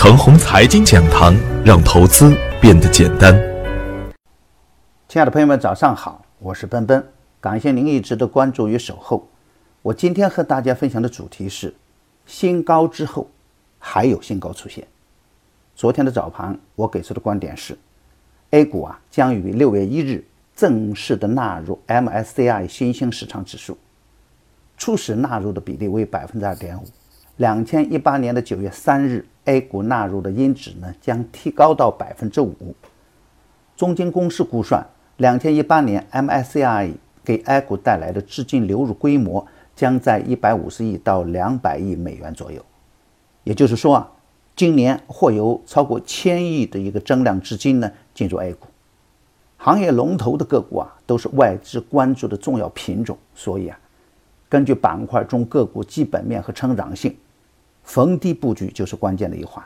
程红财经讲堂，让投资变得简单。亲爱的朋友们，早上好，我是奔奔，感谢您一直的关注与守候。我今天和大家分享的主题是：新高之后还有新高出现。昨天的早盘，我给出的观点是，A 股啊将于六月一日正式的纳入 MSCI 新兴市场指数，初始纳入的比例为百分之二点五。两千一八年的九月三日，A 股纳入的因子呢将提高到百分之五。中金公司估算，两千一八年 MSCI 给 A 股带来的资金流入规模将在一百五十亿到两百亿美元左右。也就是说啊，今年或有超过千亿的一个增量资金呢进入 A 股。行业龙头的个股啊都是外资关注的重要品种，所以啊，根据板块中个股基本面和成长性。逢低布局就是关键的一环。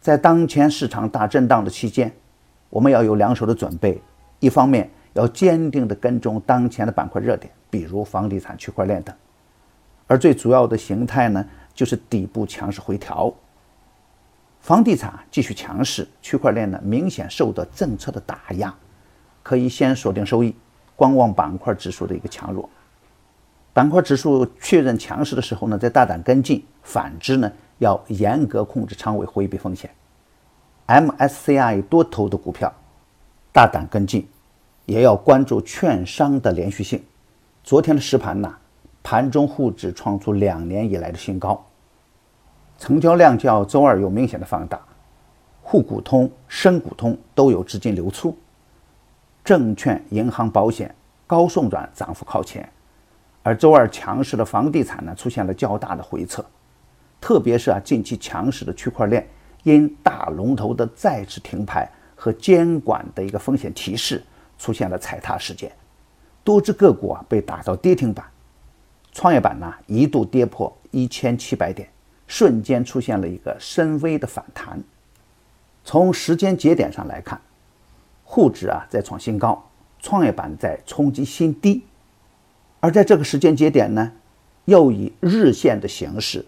在当前市场大震荡的期间，我们要有两手的准备。一方面要坚定地跟踪当前的板块热点，比如房地产、区块链等；而最主要的形态呢，就是底部强势回调。房地产继续强势，区块链呢明显受到政策的打压，可以先锁定收益，观望板块指数的一个强弱。板块指数确认强势的时候呢，再大胆跟进；反之呢，要严格控制仓位，回避风险。MSCI 多头的股票，大胆跟进，也要关注券商的连续性。昨天的实盘呢，盘中沪指创出两年以来的新高，成交量较周二有明显的放大，沪股通、深股通都有资金流出，证券、银行、保险、高送转涨幅靠前。而周二强势的房地产呢，出现了较大的回撤，特别是啊，近期强势的区块链，因大龙头的再次停牌和监管的一个风险提示，出现了踩踏事件，多只个股啊被打到跌停板，创业板呢一度跌破一千七百点，瞬间出现了一个深微的反弹。从时间节点上来看，沪指啊在创新高，创业板在冲击新低。而在这个时间节点呢，又以日线的形式，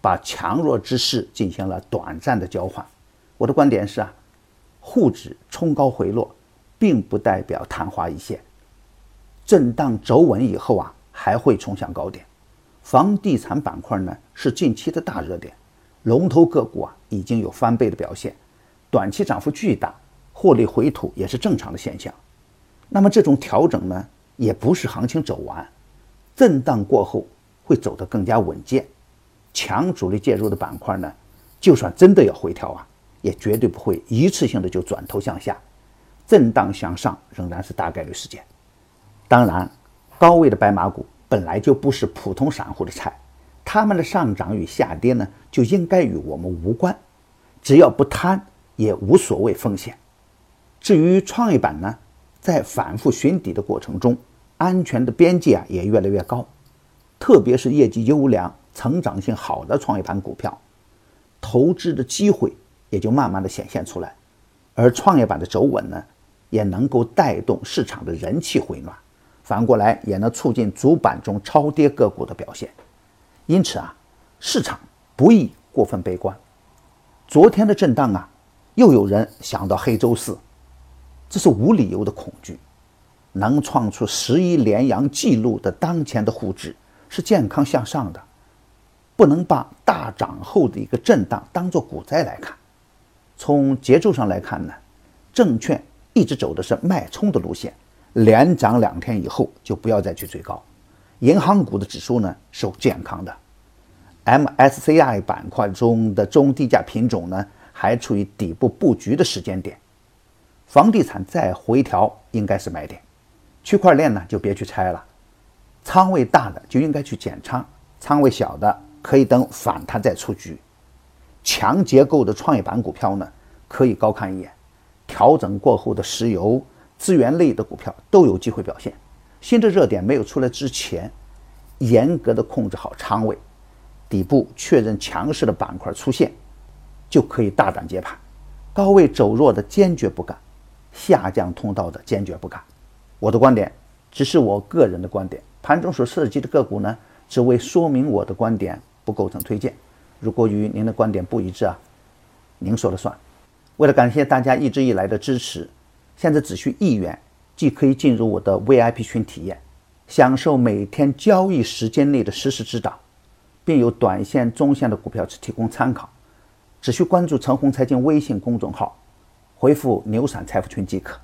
把强弱之势进行了短暂的交换。我的观点是啊，沪指冲高回落，并不代表昙花一现，震荡走稳以后啊，还会冲向高点。房地产板块呢是近期的大热点，龙头个股啊已经有翻倍的表现，短期涨幅巨大，获利回吐也是正常的现象。那么这种调整呢？也不是行情走完，震荡过后会走得更加稳健。强主力介入的板块呢，就算真的要回调啊，也绝对不会一次性的就转头向下，震荡向上仍然是大概率事件。当然，高位的白马股本来就不是普通散户的菜，他们的上涨与下跌呢，就应该与我们无关。只要不贪，也无所谓风险。至于创业板呢，在反复寻底的过程中，安全的边界啊也越来越高，特别是业绩优良、成长性好的创业板股票，投资的机会也就慢慢的显现出来，而创业板的走稳呢，也能够带动市场的人气回暖，反过来也能促进主板中超跌个股的表现。因此啊，市场不宜过分悲观。昨天的震荡啊，又有人想到黑周四，这是无理由的恐惧。能创出十一连阳纪录的当前的沪指是健康向上的，不能把大涨后的一个震荡当做股灾来看。从节奏上来看呢，证券一直走的是脉冲的路线，连涨两天以后就不要再去追高。银行股的指数呢是健康的，MSCI 板块中的中低价品种呢还处于底部布局的时间点，房地产再回调应该是买点。区块链呢，就别去拆了，仓位大的就应该去减仓，仓位小的可以等反弹再出局。强结构的创业板股票呢，可以高看一眼。调整过后的石油、资源类的股票都有机会表现。新的热点没有出来之前，严格的控制好仓位，底部确认强势的板块出现，就可以大胆接盘。高位走弱的坚决不干，下降通道的坚决不干。我的观点只是我个人的观点，盘中所涉及的个股呢，只为说明我的观点，不构成推荐。如果与您的观点不一致啊，您说了算。为了感谢大家一直以来的支持，现在只需一元，即可以进入我的 VIP 群体验，享受每天交易时间内的实时指导，并有短线、中线的股票只提供参考。只需关注陈红财经微信公众号，回复“牛散财富群”即可。